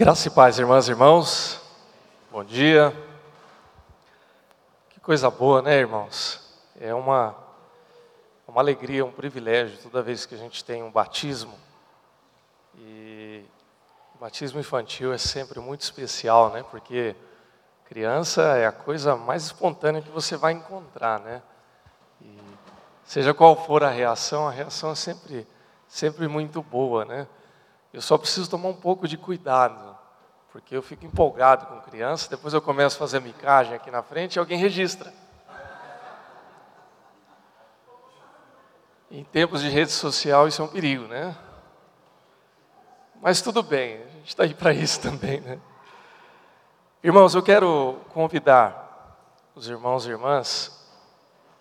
Graça e paz, irmãs e irmãos. Bom dia. Que coisa boa, né, irmãos? É uma, uma alegria, um privilégio toda vez que a gente tem um batismo. E o batismo infantil é sempre muito especial, né? Porque criança é a coisa mais espontânea que você vai encontrar, né? E seja qual for a reação, a reação é sempre, sempre muito boa, né? Eu só preciso tomar um pouco de cuidado, porque eu fico empolgado com criança, depois eu começo a fazer micagem aqui na frente e alguém registra. Em tempos de rede social isso é um perigo, né? Mas tudo bem, a gente está aí para isso também, né? Irmãos, eu quero convidar os irmãos e irmãs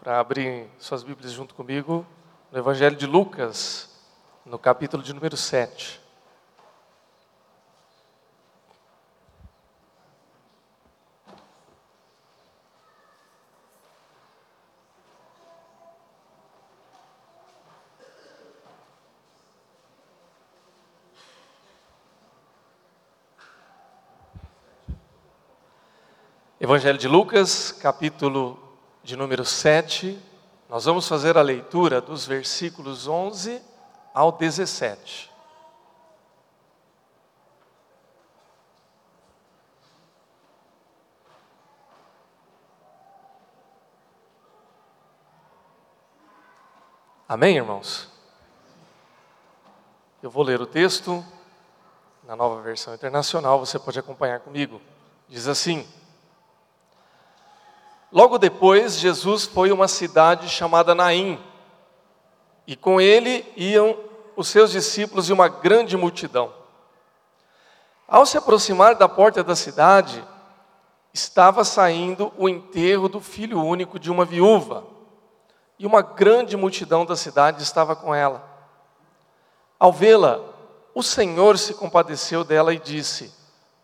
para abrir suas Bíblias junto comigo no Evangelho de Lucas, no capítulo de número 7. Evangelho de Lucas, capítulo de número 7. Nós vamos fazer a leitura dos versículos 11 ao 17. Amém, irmãos? Eu vou ler o texto na nova versão internacional, você pode acompanhar comigo. Diz assim: Logo depois, Jesus foi a uma cidade chamada Naim, e com ele iam os seus discípulos e uma grande multidão. Ao se aproximar da porta da cidade, estava saindo o enterro do filho único de uma viúva, e uma grande multidão da cidade estava com ela. Ao vê-la, o Senhor se compadeceu dela e disse: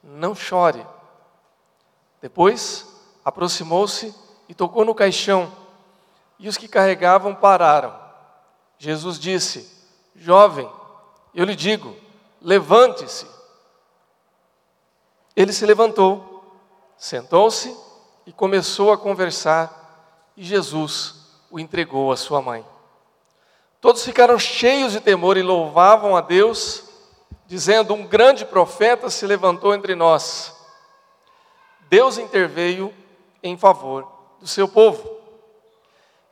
Não chore. Depois, aproximou-se e tocou no caixão, e os que carregavam pararam. Jesus disse: Jovem, eu lhe digo, levante-se. Ele se levantou, sentou-se e começou a conversar, e Jesus o entregou à sua mãe. Todos ficaram cheios de temor e louvavam a Deus, dizendo: Um grande profeta se levantou entre nós. Deus interveio em favor do seu povo.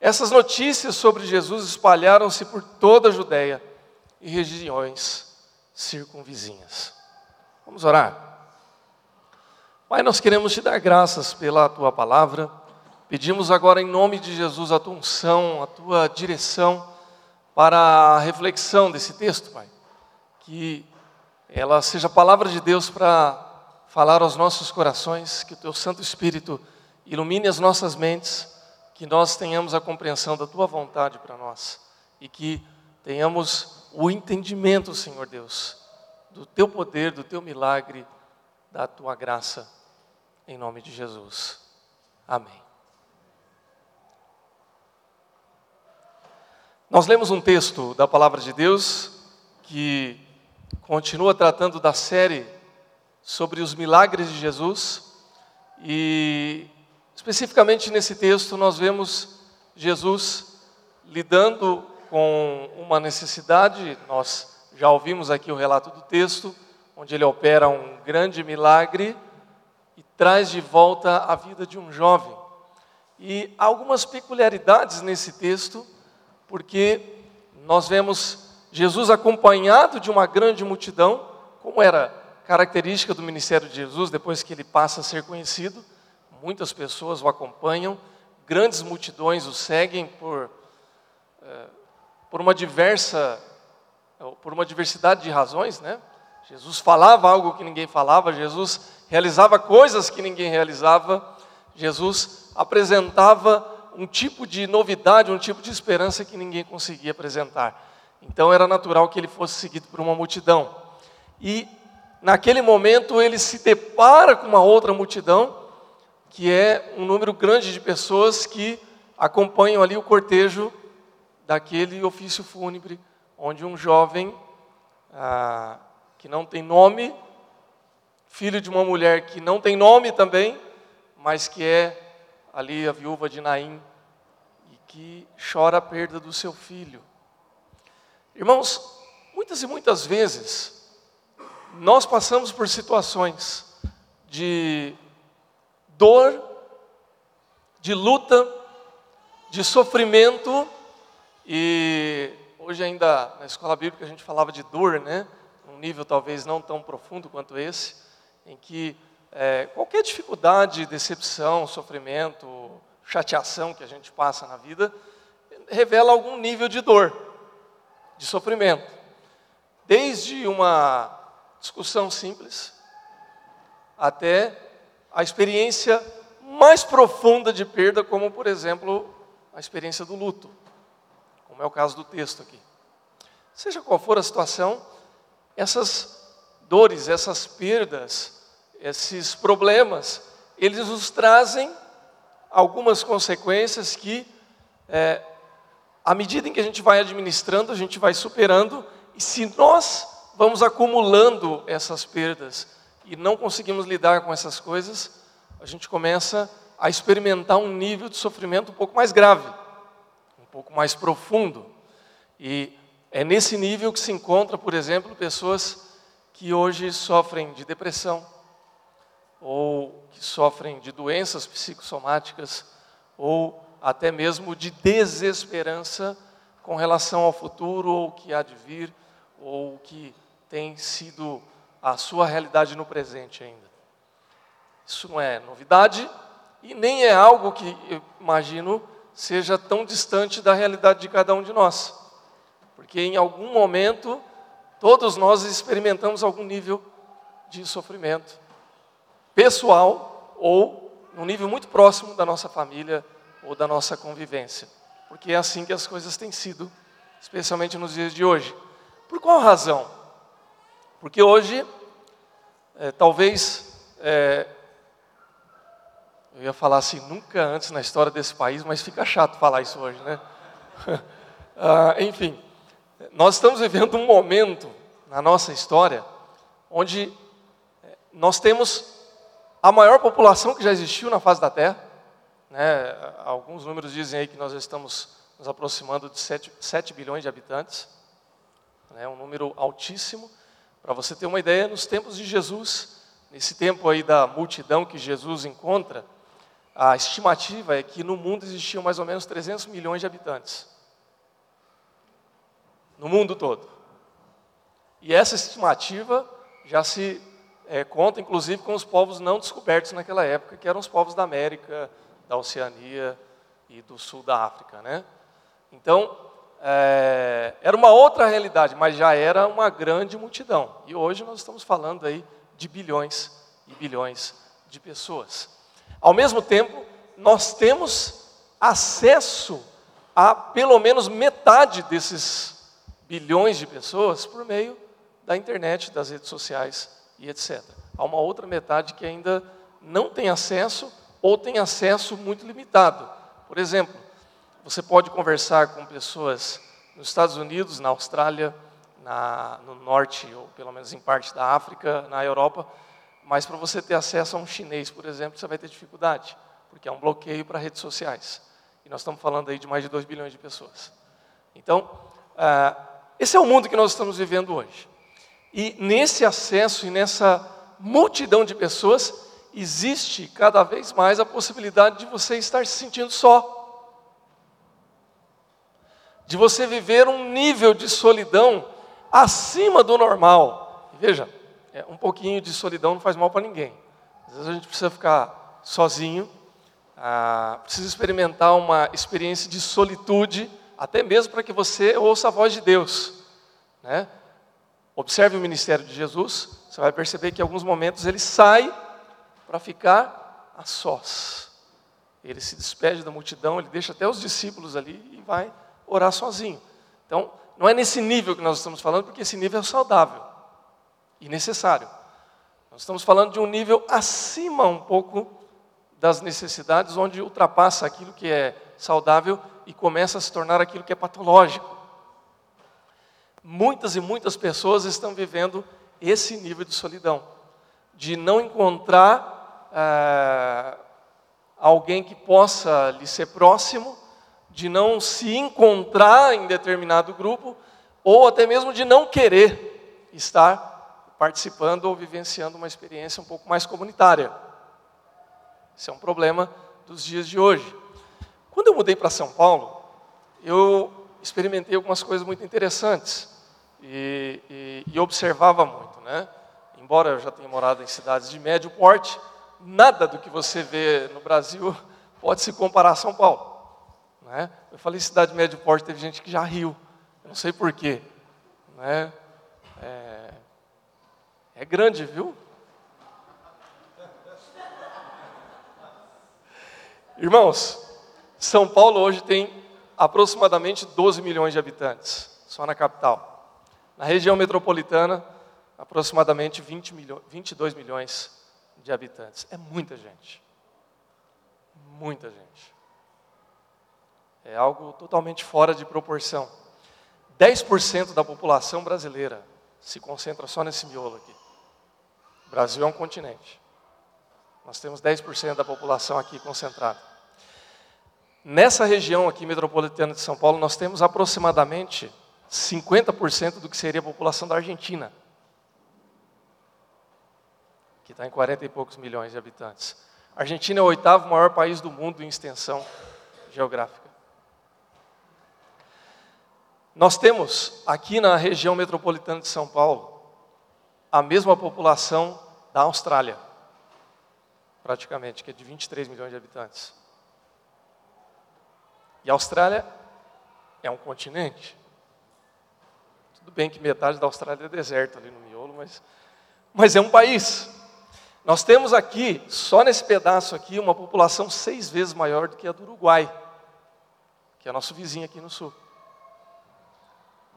Essas notícias sobre Jesus espalharam-se por toda a Judéia e regiões circunvizinhas. Vamos orar. Pai, nós queremos te dar graças pela tua palavra. Pedimos agora em nome de Jesus a tua unção, a tua direção para a reflexão desse texto, Pai. Que ela seja a palavra de Deus para falar aos nossos corações, que o teu Santo Espírito ilumine as nossas mentes, que nós tenhamos a compreensão da tua vontade para nós e que tenhamos o entendimento, Senhor Deus, do teu poder, do teu milagre, da tua graça, em nome de Jesus. Amém. Nós lemos um texto da palavra de Deus que continua tratando da série sobre os milagres de Jesus e Especificamente nesse texto, nós vemos Jesus lidando com uma necessidade, nós já ouvimos aqui o relato do texto, onde ele opera um grande milagre e traz de volta a vida de um jovem. E há algumas peculiaridades nesse texto, porque nós vemos Jesus acompanhado de uma grande multidão, como era característica do ministério de Jesus depois que ele passa a ser conhecido muitas pessoas o acompanham, grandes multidões o seguem por, é, por, uma diversa, por uma diversidade de razões, né? Jesus falava algo que ninguém falava, Jesus realizava coisas que ninguém realizava, Jesus apresentava um tipo de novidade, um tipo de esperança que ninguém conseguia apresentar. Então era natural que ele fosse seguido por uma multidão. E naquele momento ele se depara com uma outra multidão que é um número grande de pessoas que acompanham ali o cortejo daquele ofício fúnebre, onde um jovem ah, que não tem nome filho de uma mulher que não tem nome também, mas que é ali a viúva de Naim e que chora a perda do seu filho. Irmãos, muitas e muitas vezes nós passamos por situações de dor, de luta, de sofrimento e hoje ainda na escola bíblica a gente falava de dor, né? Um nível talvez não tão profundo quanto esse, em que é, qualquer dificuldade, decepção, sofrimento, chateação que a gente passa na vida, revela algum nível de dor, de sofrimento. Desde uma discussão simples, até a experiência mais profunda de perda, como por exemplo a experiência do luto, como é o caso do texto aqui. Seja qual for a situação, essas dores, essas perdas, esses problemas, eles nos trazem algumas consequências que, é, à medida em que a gente vai administrando, a gente vai superando, e se nós vamos acumulando essas perdas e não conseguimos lidar com essas coisas, a gente começa a experimentar um nível de sofrimento um pouco mais grave, um pouco mais profundo. E é nesse nível que se encontra, por exemplo, pessoas que hoje sofrem de depressão, ou que sofrem de doenças psicossomáticas, ou até mesmo de desesperança com relação ao futuro, ou o que há de vir, ou o que tem sido a sua realidade no presente ainda. Isso não é novidade e nem é algo que eu imagino seja tão distante da realidade de cada um de nós. Porque em algum momento todos nós experimentamos algum nível de sofrimento pessoal ou num nível muito próximo da nossa família ou da nossa convivência. Porque é assim que as coisas têm sido, especialmente nos dias de hoje. Por qual razão? Porque hoje, é, talvez, é, eu ia falar assim, nunca antes na história desse país, mas fica chato falar isso hoje, né? ah, enfim, nós estamos vivendo um momento na nossa história onde é, nós temos a maior população que já existiu na face da Terra. Né? Alguns números dizem aí que nós estamos nos aproximando de 7, 7 bilhões de habitantes. Né? um número altíssimo. Para você ter uma ideia, nos tempos de Jesus, nesse tempo aí da multidão que Jesus encontra, a estimativa é que no mundo existiam mais ou menos 300 milhões de habitantes. No mundo todo. E essa estimativa já se é, conta inclusive com os povos não descobertos naquela época, que eram os povos da América, da Oceania e do sul da África. Né? Então, é, era uma outra realidade, mas já era uma grande multidão. E hoje nós estamos falando aí de bilhões e bilhões de pessoas. Ao mesmo tempo, nós temos acesso a pelo menos metade desses bilhões de pessoas por meio da internet, das redes sociais e etc. Há uma outra metade que ainda não tem acesso ou tem acesso muito limitado. Por exemplo, você pode conversar com pessoas nos Estados Unidos, na Austrália, na, no norte, ou pelo menos em parte da África, na Europa, mas para você ter acesso a um chinês, por exemplo, você vai ter dificuldade, porque há um bloqueio para redes sociais. E nós estamos falando aí de mais de 2 bilhões de pessoas. Então, uh, esse é o mundo que nós estamos vivendo hoje. E nesse acesso e nessa multidão de pessoas, existe cada vez mais a possibilidade de você estar se sentindo só. De você viver um nível de solidão acima do normal. Veja, é, um pouquinho de solidão não faz mal para ninguém. Às vezes a gente precisa ficar sozinho, ah, precisa experimentar uma experiência de solitude, até mesmo para que você ouça a voz de Deus. Né? Observe o ministério de Jesus, você vai perceber que em alguns momentos ele sai para ficar a sós. Ele se despede da multidão, ele deixa até os discípulos ali e vai orar sozinho. Então, não é nesse nível que nós estamos falando, porque esse nível é saudável e necessário. Nós estamos falando de um nível acima um pouco das necessidades, onde ultrapassa aquilo que é saudável e começa a se tornar aquilo que é patológico muitas e muitas pessoas estão vivendo esse nível de solidão. de não encontrar é, alguém que possa lhe ser próximo, de não se encontrar em determinado grupo, ou até mesmo de não querer estar participando ou vivenciando uma experiência um pouco mais comunitária. Esse é um problema dos dias de hoje. Quando eu mudei para São Paulo, eu experimentei algumas coisas muito interessantes e, e, e, observava muito, né? Embora eu já tenha morado em cidades de médio porte, nada do que você vê no Brasil pode se comparar a São Paulo. Né? Eu falei cidade de médio porte, teve gente que já riu, eu não sei porquê. Né? É, é grande, viu? Irmãos, São Paulo hoje tem aproximadamente 12 milhões de habitantes, só na capital. Na região metropolitana, aproximadamente 20 milho, 22 milhões de habitantes. É muita gente. Muita gente. É algo totalmente fora de proporção. 10% da população brasileira se concentra só nesse miolo aqui. O Brasil é um continente. Nós temos 10% da população aqui concentrada. Nessa região aqui metropolitana de São Paulo, nós temos aproximadamente 50% do que seria a população da Argentina, que está em 40 e poucos milhões de habitantes. A Argentina é o oitavo maior país do mundo em extensão geográfica. Nós temos aqui na região metropolitana de São Paulo a mesma população da Austrália, praticamente, que é de 23 milhões de habitantes. E a Austrália é um continente. Tudo bem que metade da Austrália é deserto ali no miolo, mas, mas é um país. Nós temos aqui, só nesse pedaço aqui, uma população seis vezes maior do que a do Uruguai, que é nosso vizinho aqui no sul.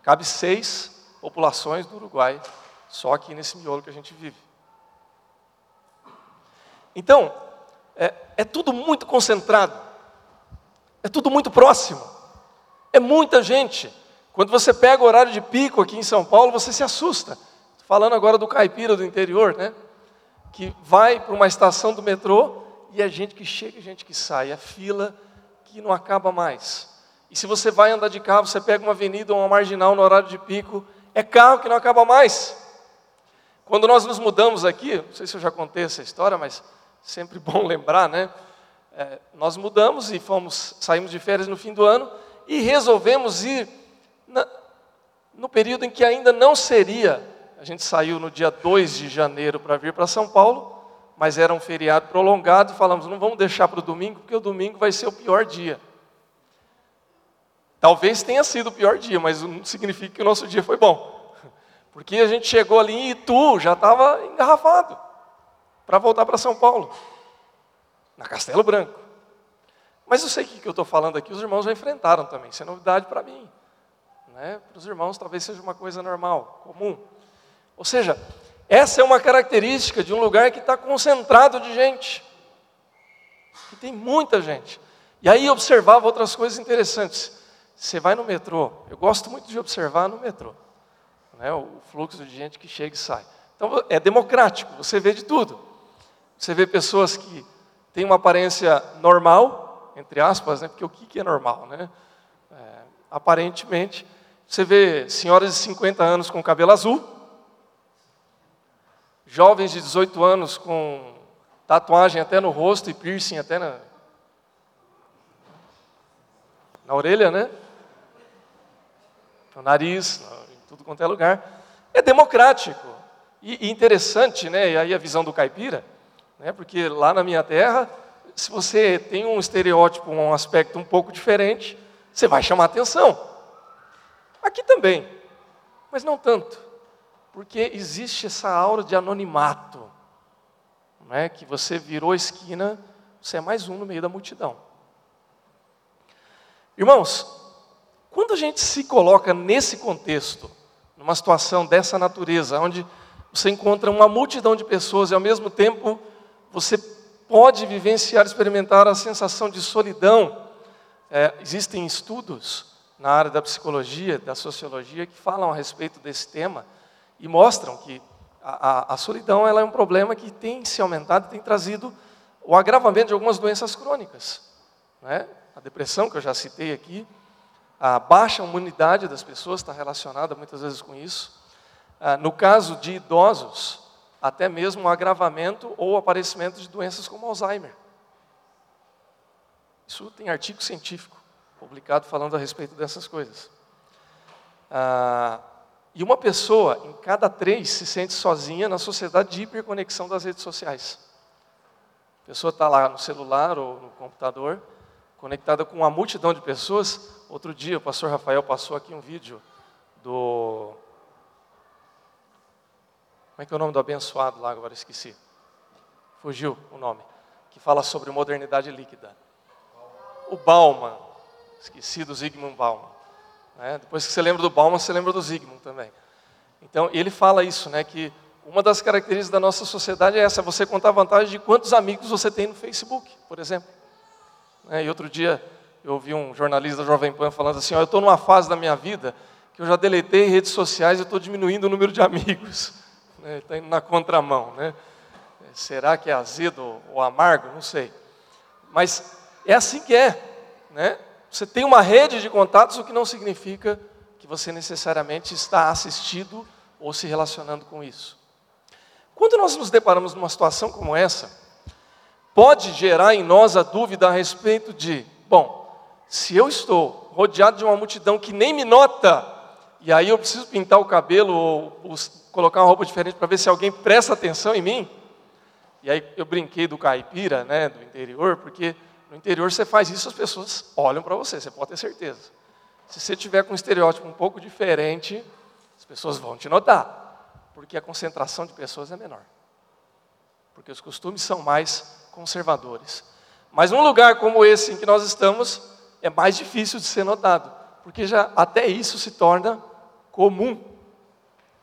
Cabe seis populações do Uruguai, só aqui nesse miolo que a gente vive. Então, é, é tudo muito concentrado. É tudo muito próximo. É muita gente. Quando você pega o horário de pico aqui em São Paulo, você se assusta. Falando agora do caipira do interior, né? Que vai para uma estação do metrô e é gente que chega e gente que sai. É fila que não acaba mais. E se você vai andar de carro, você pega uma avenida ou uma marginal no horário de pico, é carro que não acaba mais. Quando nós nos mudamos aqui, não sei se eu já contei essa história, mas sempre bom lembrar, né? é, nós mudamos e fomos, saímos de férias no fim do ano e resolvemos ir na, no período em que ainda não seria. A gente saiu no dia 2 de janeiro para vir para São Paulo, mas era um feriado prolongado e falamos, não vamos deixar para o domingo, porque o domingo vai ser o pior dia. Talvez tenha sido o pior dia, mas não significa que o nosso dia foi bom. Porque a gente chegou ali em Itu, já estava engarrafado, para voltar para São Paulo na Castelo Branco. Mas eu sei que o que eu estou falando aqui, os irmãos já enfrentaram também, isso é novidade para mim. Né? Para os irmãos talvez seja uma coisa normal, comum. Ou seja, essa é uma característica de um lugar que está concentrado de gente. Que tem muita gente. E aí observava outras coisas interessantes. Você vai no metrô, eu gosto muito de observar no metrô. Né? O fluxo de gente que chega e sai. Então é democrático, você vê de tudo. Você vê pessoas que tem uma aparência normal, entre aspas, né? porque o que é normal? Né? É, aparentemente, você vê senhoras de 50 anos com cabelo azul, jovens de 18 anos com tatuagem até no rosto e piercing até na, na orelha, né? No nariz, em tudo quanto é lugar. É democrático. E, e interessante, né? E aí a visão do caipira né? Porque lá na minha terra, se você tem um estereótipo, um aspecto um pouco diferente, você vai chamar atenção. Aqui também, mas não tanto, porque existe essa aura de anonimato, né? que você virou esquina, você é mais um no meio da multidão. Irmãos, quando a gente se coloca nesse contexto, numa situação dessa natureza, onde você encontra uma multidão de pessoas e ao mesmo tempo você pode vivenciar, experimentar a sensação de solidão. É, existem estudos na área da psicologia, da sociologia, que falam a respeito desse tema e mostram que a, a, a solidão ela é um problema que tem se aumentado, tem trazido o agravamento de algumas doenças crônicas. Né? A depressão, que eu já citei aqui, a baixa imunidade das pessoas está relacionada muitas vezes com isso. Ah, no caso de idosos, até mesmo o agravamento ou aparecimento de doenças como Alzheimer. Isso tem artigo científico publicado falando a respeito dessas coisas. Ah, e uma pessoa em cada três se sente sozinha na sociedade de hiperconexão das redes sociais. A pessoa está lá no celular ou no computador, conectada com uma multidão de pessoas. Outro dia o pastor Rafael passou aqui um vídeo do. Como é que é o nome do abençoado lá? Agora esqueci. Fugiu o nome. Que fala sobre modernidade líquida. O Bauman. Esqueci do Zygmunt Bauman. Né? Depois que você lembra do Bauman, você lembra do Zygmunt também. Então, ele fala isso, né, que uma das características da nossa sociedade é essa, você contar a vantagem de quantos amigos você tem no Facebook, por exemplo. Né, e outro dia eu ouvi um jornalista da Jovem Pan falando assim, eu estou numa fase da minha vida que eu já deletei redes sociais e estou diminuindo o número de amigos. Está né, indo na contramão. Né? Será que é azedo ou amargo? Não sei. Mas é assim que é. Né? Você tem uma rede de contatos, o que não significa que você necessariamente está assistido ou se relacionando com isso. Quando nós nos deparamos numa situação como essa, pode gerar em nós a dúvida a respeito de, bom, se eu estou rodeado de uma multidão que nem me nota, e aí eu preciso pintar o cabelo ou, ou colocar uma roupa diferente para ver se alguém presta atenção em mim, e aí eu brinquei do caipira, né, do interior, porque no interior você faz isso, as pessoas olham para você, você pode ter certeza. Se você tiver com um estereótipo um pouco diferente, as pessoas vão te notar porque a concentração de pessoas é menor. Porque os costumes são mais conservadores. Mas num lugar como esse em que nós estamos, é mais difícil de ser notado, porque já até isso se torna comum,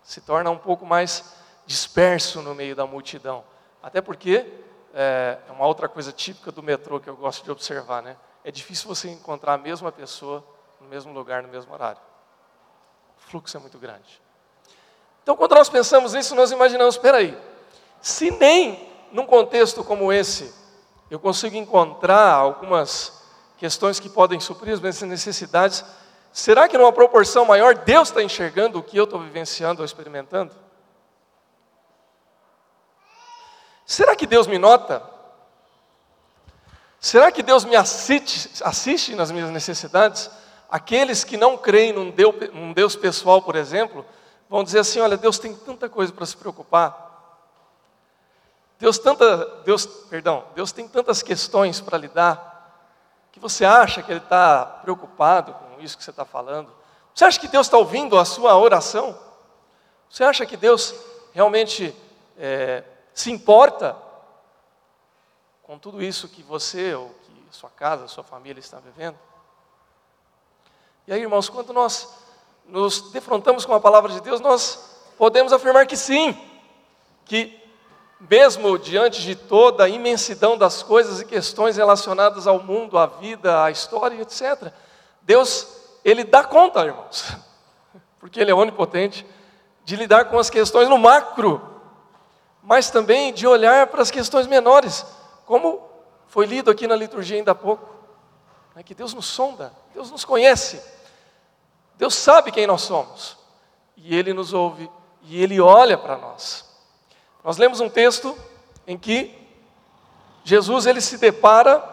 se torna um pouco mais disperso no meio da multidão. Até porque é, é uma outra coisa típica do metrô que eu gosto de observar, né? É difícil você encontrar a mesma pessoa no mesmo lugar, no mesmo horário. O fluxo é muito grande. Então, quando nós pensamos nisso, nós imaginamos: espera aí, se nem num contexto como esse eu consigo encontrar algumas questões que podem suprir as minhas necessidades, será que numa proporção maior Deus está enxergando o que eu estou vivenciando ou experimentando? Será que Deus me nota? Será que Deus me assiste, assiste nas minhas necessidades? Aqueles que não creem num Deus, num Deus pessoal, por exemplo, vão dizer assim: olha, Deus tem tanta coisa para se preocupar. Deus tanta, Deus, perdão, Deus tem tantas questões para lidar que você acha que Ele está preocupado com isso que você está falando. Você acha que Deus está ouvindo a sua oração? Você acha que Deus realmente é, se importa com tudo isso que você ou que sua casa, sua família está vivendo? E aí, irmãos, quando nós nos defrontamos com a palavra de Deus, nós podemos afirmar que sim, que mesmo diante de toda a imensidão das coisas e questões relacionadas ao mundo, à vida, à história, etc., Deus, Ele dá conta, irmãos, porque Ele é onipotente, de lidar com as questões no macro, mas também de olhar para as questões menores, como foi lido aqui na liturgia ainda há pouco, né, que Deus nos sonda, Deus nos conhece, Deus sabe quem nós somos. E Ele nos ouve e Ele olha para nós. Nós lemos um texto em que Jesus ele se depara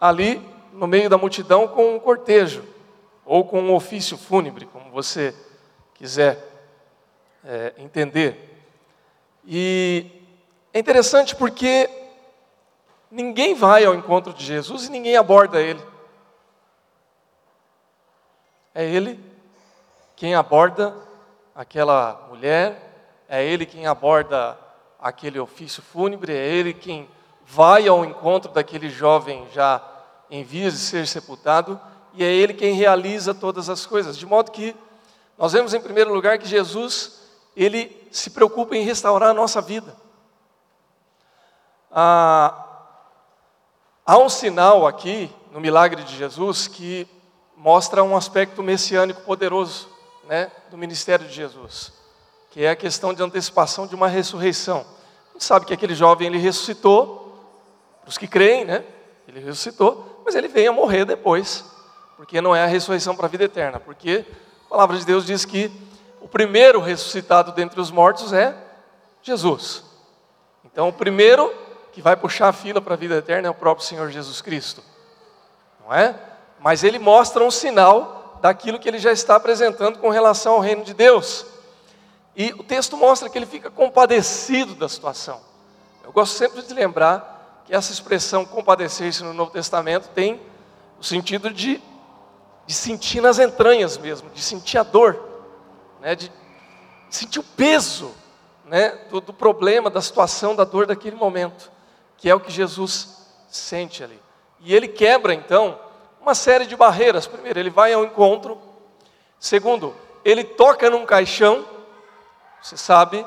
ali no meio da multidão com um cortejo ou com um ofício fúnebre, como você quiser é, entender. E é interessante porque ninguém vai ao encontro de Jesus e ninguém aborda ele. É ele quem aborda aquela mulher, é ele quem aborda aquele ofício fúnebre, é ele quem vai ao encontro daquele jovem já em vias de ser sepultado, e é ele quem realiza todas as coisas. De modo que nós vemos em primeiro lugar que Jesus, ele se preocupa em restaurar a nossa vida. Ah, há um sinal aqui no milagre de Jesus que mostra um aspecto messiânico poderoso né, do ministério de Jesus. Que é a questão de antecipação de uma ressurreição. A gente sabe que aquele jovem ele ressuscitou, os que creem, né? Ele ressuscitou, mas ele veio a morrer depois, porque não é a ressurreição para a vida eterna, porque a palavra de Deus diz que o primeiro ressuscitado dentre os mortos é Jesus. Então, o primeiro que vai puxar a fila para a vida eterna é o próprio Senhor Jesus Cristo, não é? Mas ele mostra um sinal daquilo que ele já está apresentando com relação ao reino de Deus. E o texto mostra que ele fica compadecido da situação. Eu gosto sempre de lembrar que essa expressão compadecer-se no Novo Testamento tem o sentido de, de sentir nas entranhas mesmo, de sentir a dor, né, de sentir o peso né, do, do problema, da situação, da dor daquele momento, que é o que Jesus sente ali. E ele quebra então uma série de barreiras. Primeiro, ele vai ao encontro. Segundo, ele toca num caixão você sabe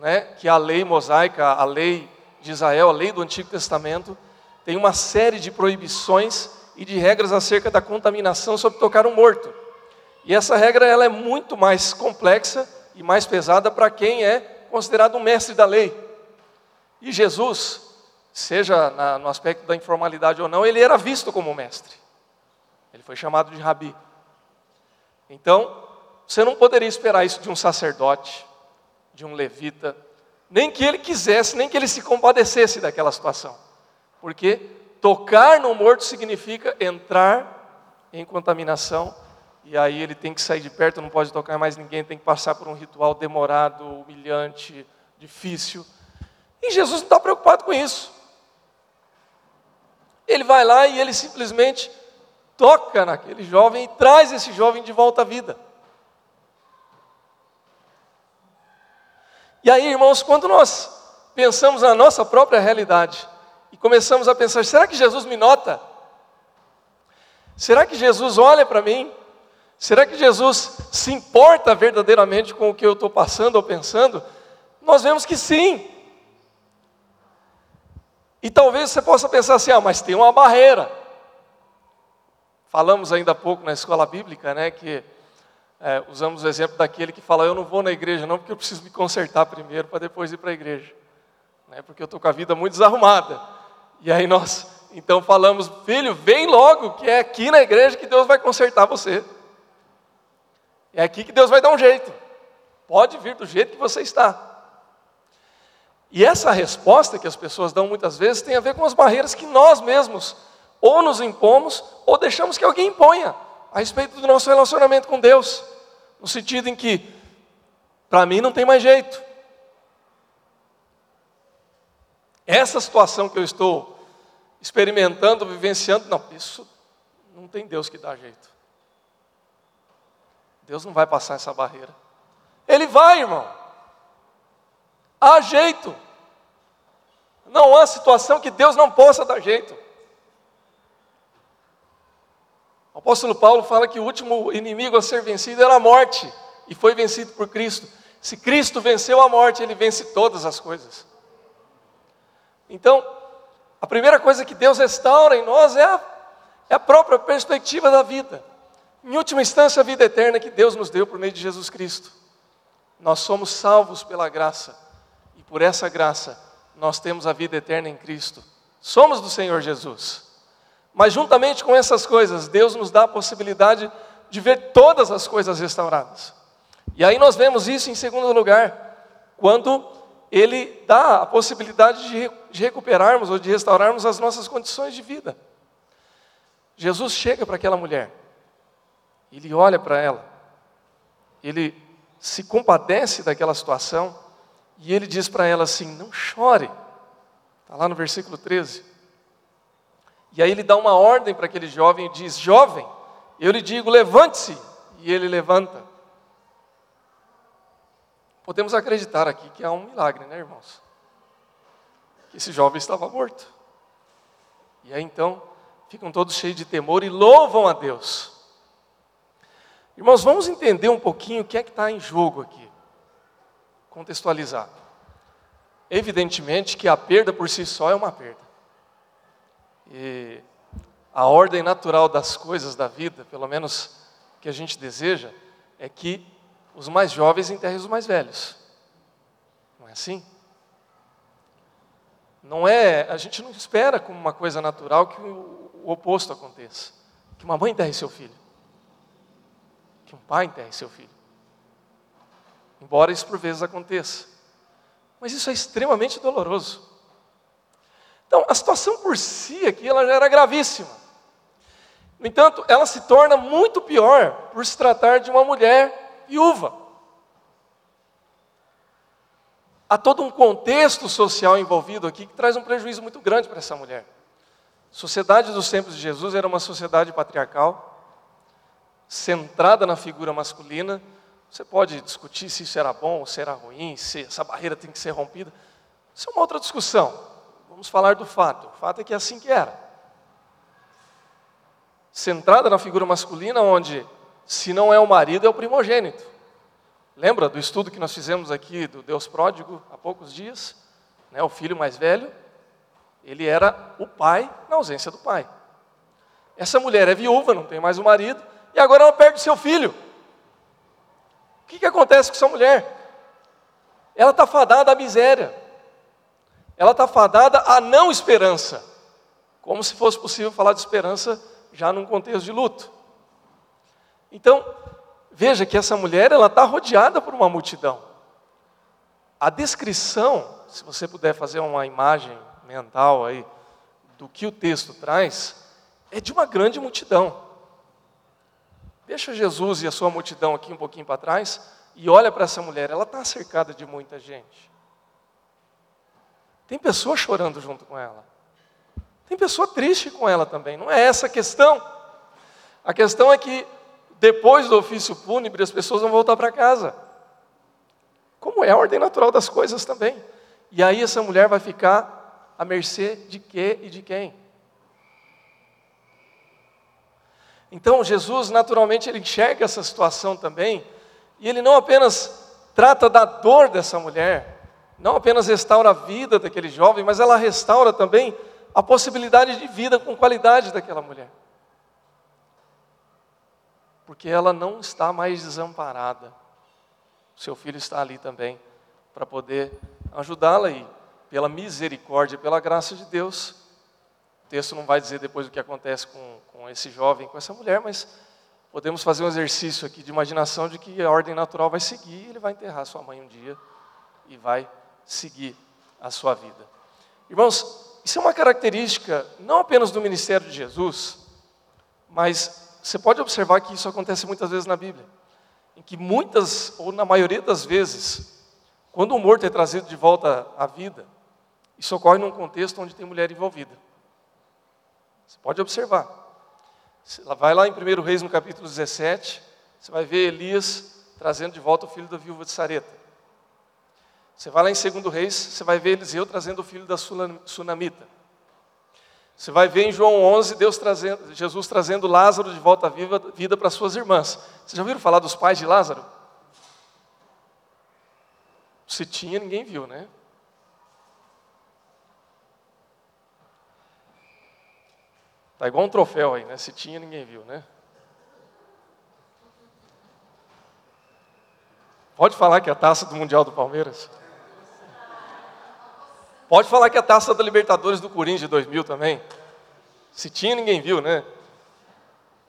né, que a lei mosaica, a lei de Israel, a lei do Antigo Testamento, tem uma série de proibições e de regras acerca da contaminação sobre tocar um morto. E essa regra ela é muito mais complexa e mais pesada para quem é considerado um mestre da lei. E Jesus, seja na, no aspecto da informalidade ou não, ele era visto como mestre. Ele foi chamado de rabi. Então, você não poderia esperar isso de um sacerdote, de um levita, nem que ele quisesse, nem que ele se compadecesse daquela situação. Porque tocar no morto significa entrar em contaminação, e aí ele tem que sair de perto, não pode tocar mais ninguém, tem que passar por um ritual demorado, humilhante, difícil. E Jesus não está preocupado com isso. Ele vai lá e ele simplesmente toca naquele jovem e traz esse jovem de volta à vida. E aí, irmãos, quando nós pensamos na nossa própria realidade e começamos a pensar: será que Jesus me nota? Será que Jesus olha para mim? Será que Jesus se importa verdadeiramente com o que eu estou passando ou pensando? Nós vemos que sim. E talvez você possa pensar assim: ah, mas tem uma barreira. Falamos ainda há pouco na escola bíblica, né, que é, usamos o exemplo daquele que fala: Eu não vou na igreja, não, porque eu preciso me consertar primeiro para depois ir para a igreja. Né, porque eu estou com a vida muito desarrumada. E aí nós, então, falamos: Filho, vem logo, que é aqui na igreja que Deus vai consertar você. É aqui que Deus vai dar um jeito. Pode vir do jeito que você está. E essa resposta que as pessoas dão muitas vezes tem a ver com as barreiras que nós mesmos ou nos impomos ou deixamos que alguém imponha a respeito do nosso relacionamento com Deus, no sentido em que, para mim, não tem mais jeito. Essa situação que eu estou experimentando, vivenciando, não, isso não tem Deus que dá jeito. Deus não vai passar essa barreira. Ele vai, irmão. Há jeito. Não há situação que Deus não possa dar jeito. O apóstolo Paulo fala que o último inimigo a ser vencido era a morte, e foi vencido por Cristo. Se Cristo venceu a morte, ele vence todas as coisas. Então, a primeira coisa que Deus restaura em nós é a, é a própria perspectiva da vida. Em última instância, a vida eterna que Deus nos deu por meio de Jesus Cristo. Nós somos salvos pela graça, e por essa graça, nós temos a vida eterna em Cristo. Somos do Senhor Jesus. Mas juntamente com essas coisas, Deus nos dá a possibilidade de ver todas as coisas restauradas. E aí nós vemos isso em segundo lugar, quando Ele dá a possibilidade de, de recuperarmos ou de restaurarmos as nossas condições de vida. Jesus chega para aquela mulher, ele olha para ela, ele se compadece daquela situação e ele diz para ela assim: Não chore. Está lá no versículo 13. E aí ele dá uma ordem para aquele jovem e diz: Jovem, eu lhe digo, levante-se. E ele levanta. Podemos acreditar aqui que há um milagre, né, irmãos? Que esse jovem estava morto. E aí então ficam todos cheios de temor e louvam a Deus. Irmãos, vamos entender um pouquinho o que é que está em jogo aqui. Contextualizar. Evidentemente que a perda por si só é uma perda. E a ordem natural das coisas da vida, pelo menos que a gente deseja, é que os mais jovens enterrem os mais velhos. Não é assim? Não é, a gente não espera como uma coisa natural que o, o oposto aconteça. Que uma mãe enterre seu filho. Que um pai enterre seu filho. Embora isso por vezes aconteça. Mas isso é extremamente doloroso. Então, a situação por si aqui, ela já era gravíssima. No entanto, ela se torna muito pior por se tratar de uma mulher viúva. Há todo um contexto social envolvido aqui que traz um prejuízo muito grande para essa mulher. A sociedade dos tempos de Jesus era uma sociedade patriarcal, centrada na figura masculina. Você pode discutir se isso era bom ou se era ruim, se essa barreira tem que ser rompida. Isso é uma outra discussão. Vamos falar do fato. O fato é que é assim que era. Centrada na figura masculina, onde se não é o marido, é o primogênito. Lembra do estudo que nós fizemos aqui do Deus pródigo há poucos dias? Né, o filho mais velho, ele era o pai na ausência do pai. Essa mulher é viúva, não tem mais o marido, e agora ela perde seu filho. O que, que acontece com essa mulher? Ela está fadada à miséria. Ela está fadada à não esperança. Como se fosse possível falar de esperança já num contexto de luto. Então, Veja que essa mulher ela está rodeada por uma multidão. A descrição, se você puder fazer uma imagem mental aí do que o texto traz, é de uma grande multidão. Deixa Jesus e a sua multidão aqui um pouquinho para trás e olha para essa mulher, ela está cercada de muita gente. Tem pessoa chorando junto com ela. Tem pessoa triste com ela também. Não é essa a questão. A questão é que depois do ofício fúnebre, as pessoas vão voltar para casa. Como é a ordem natural das coisas também. E aí essa mulher vai ficar à mercê de quê e de quem? Então Jesus naturalmente ele enxerga essa situação também, e ele não apenas trata da dor dessa mulher, não apenas restaura a vida daquele jovem, mas ela restaura também a possibilidade de vida com qualidade daquela mulher porque ela não está mais desamparada. Seu filho está ali também para poder ajudá-la e pela misericórdia, pela graça de Deus. O texto não vai dizer depois o que acontece com, com esse jovem, com essa mulher, mas podemos fazer um exercício aqui de imaginação de que a ordem natural vai seguir, ele vai enterrar sua mãe um dia e vai seguir a sua vida. Irmãos, isso é uma característica não apenas do ministério de Jesus, mas você pode observar que isso acontece muitas vezes na Bíblia, em que muitas, ou na maioria das vezes, quando o morto é trazido de volta à vida, isso ocorre num contexto onde tem mulher envolvida. Você pode observar. Vai lá em 1 Reis, no capítulo 17, você vai ver Elias trazendo de volta o filho da viúva de Sareta. Você vai lá em 2 Reis, você vai ver Eliseu trazendo o filho da Sunamita. Você vai ver em João 11 Deus trazendo, Jesus trazendo Lázaro de volta à vida, vida para suas irmãs. Vocês já ouviram falar dos pais de Lázaro? Se tinha, ninguém viu, né? Tá igual um troféu aí, né? Se tinha, ninguém viu, né? Pode falar que é a taça do Mundial do Palmeiras? Pode falar que a taça da Libertadores do Corinthians de 2000 também. Se tinha, ninguém viu, né?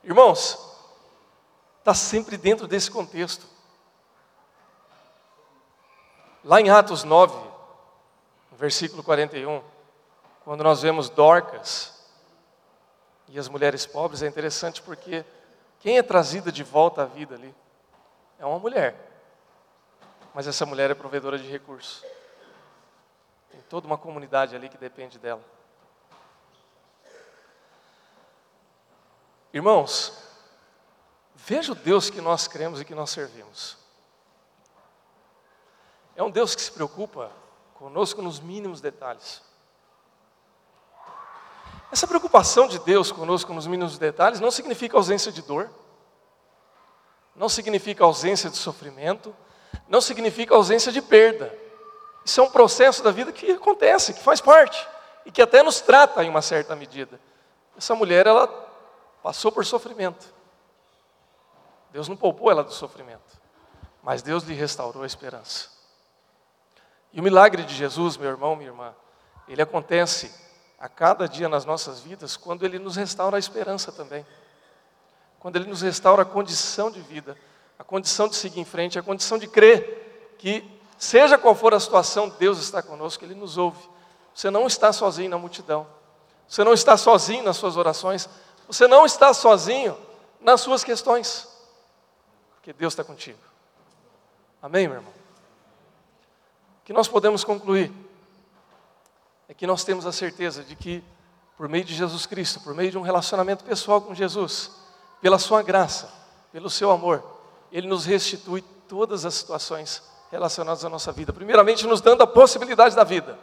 Irmãos, está sempre dentro desse contexto. Lá em Atos 9, versículo 41, quando nós vemos Dorcas e as mulheres pobres, é interessante porque quem é trazida de volta à vida ali é uma mulher. Mas essa mulher é provedora de recursos. Tem toda uma comunidade ali que depende dela. Irmãos, veja o Deus que nós cremos e que nós servimos. É um Deus que se preocupa conosco nos mínimos detalhes. Essa preocupação de Deus conosco nos mínimos detalhes não significa ausência de dor, não significa ausência de sofrimento, não significa ausência de perda. Isso é um processo da vida que acontece, que faz parte e que até nos trata em uma certa medida. Essa mulher, ela passou por sofrimento. Deus não poupou ela do sofrimento. mas Deus lhe restaurou a esperança. E o milagre de Jesus, meu irmão, minha irmã, ele acontece a cada dia nas nossas vidas quando ele nos restaura a esperança também. Quando ele nos restaura a condição de vida, a condição de seguir em frente, a condição de crer que, seja qual for a situação, Deus está conosco, ele nos ouve. Você não está sozinho na multidão. Você não está sozinho nas suas orações. Você não está sozinho nas suas questões. Porque Deus está contigo. Amém, meu irmão? O que nós podemos concluir é que nós temos a certeza de que, por meio de Jesus Cristo, por meio de um relacionamento pessoal com Jesus, pela Sua graça, pelo Seu amor, Ele nos restitui todas as situações relacionadas à nossa vida. Primeiramente, nos dando a possibilidade da vida,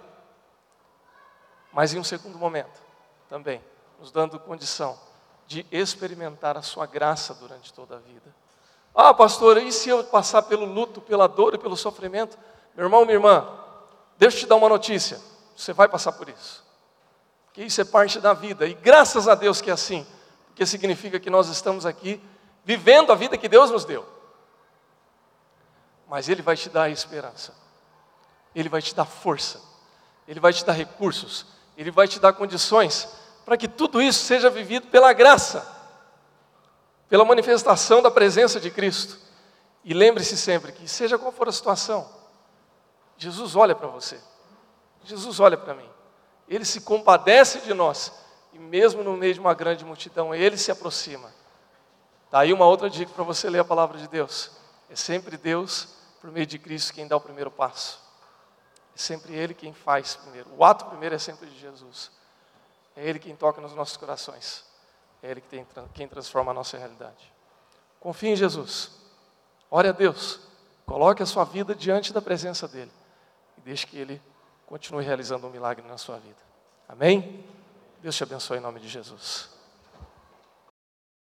mas em um segundo momento, também, nos dando condição de experimentar a Sua graça durante toda a vida. Ah, pastor, e se eu passar pelo luto, pela dor e pelo sofrimento? Meu irmão, minha irmã, deixa eu te dar uma notícia. Você vai passar por isso. Porque isso é parte da vida. E graças a Deus que é assim. Porque significa que nós estamos aqui vivendo a vida que Deus nos deu. Mas Ele vai te dar esperança. Ele vai te dar força. Ele vai te dar recursos. Ele vai te dar condições para que tudo isso seja vivido pela graça, pela manifestação da presença de Cristo. E lembre-se sempre que, seja qual for a situação, Jesus olha para você, Jesus olha para mim, Ele se compadece de nós, e mesmo no meio de uma grande multidão, Ele se aproxima. Está aí uma outra dica para você ler a palavra de Deus: é sempre Deus, por meio de Cristo, quem dá o primeiro passo. É sempre Ele quem faz primeiro. O ato primeiro é sempre de Jesus. É Ele quem toca nos nossos corações. É Ele que tem, quem transforma a nossa realidade. Confie em Jesus. Ore a Deus. Coloque a sua vida diante da presença dEle deixe que Ele continue realizando um milagre na sua vida. Amém? Deus te abençoe em nome de Jesus.